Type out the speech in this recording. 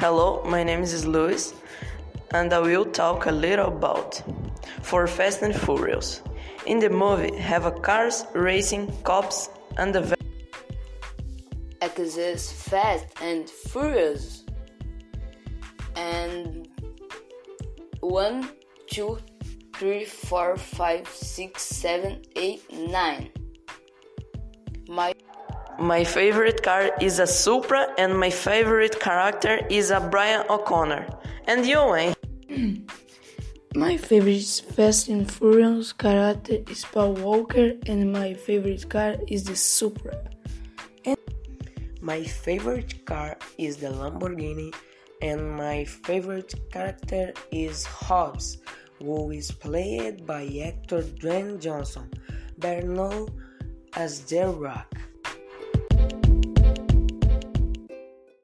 Hello, my name is Luis, and I will talk a little about for Fast and Furious. In the movie, have a cars, racing, cops, and a exists Fast and Furious, and one, two, three, four, five, six, seven, eight, nine. My my favorite car is a Supra, and my favorite character is a Brian O'Conner. And you, Wayne? My favorite Fast and Furious character is Paul Walker, and my favorite car is the Supra. And my favorite car is the Lamborghini, and my favorite character is Hobbs, who is played by actor Dwayne Johnson, better known as The Rock.